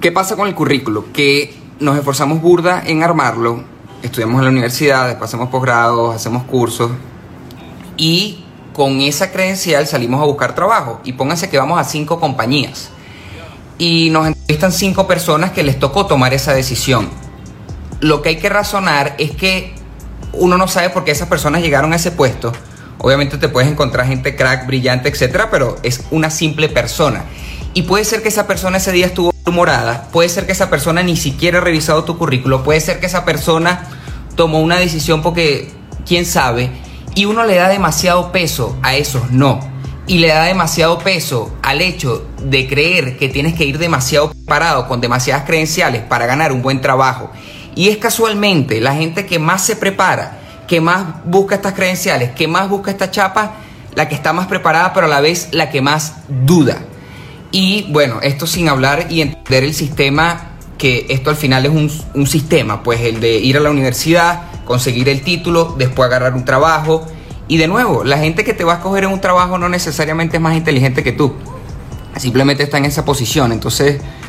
¿Qué pasa con el currículo? Que nos esforzamos burda en armarlo, estudiamos en la universidad, después hacemos posgrados, hacemos cursos y con esa credencial salimos a buscar trabajo. Y pónganse que vamos a cinco compañías y nos entrevistan cinco personas que les tocó tomar esa decisión. Lo que hay que razonar es que uno no sabe por qué esas personas llegaron a ese puesto. Obviamente te puedes encontrar gente crack, brillante, etcétera, pero es una simple persona. Y puede ser que esa persona ese día estuvo humorada, puede ser que esa persona ni siquiera ha revisado tu currículo, puede ser que esa persona tomó una decisión porque quién sabe, y uno le da demasiado peso a esos no. Y le da demasiado peso al hecho de creer que tienes que ir demasiado preparado, con demasiadas credenciales para ganar un buen trabajo. Y es casualmente la gente que más se prepara, que más busca estas credenciales, que más busca esta chapa, la que está más preparada, pero a la vez la que más duda. Y bueno, esto sin hablar y entender el sistema, que esto al final es un, un sistema, pues el de ir a la universidad, conseguir el título, después agarrar un trabajo. Y de nuevo, la gente que te va a escoger en un trabajo no necesariamente es más inteligente que tú. Simplemente está en esa posición. Entonces,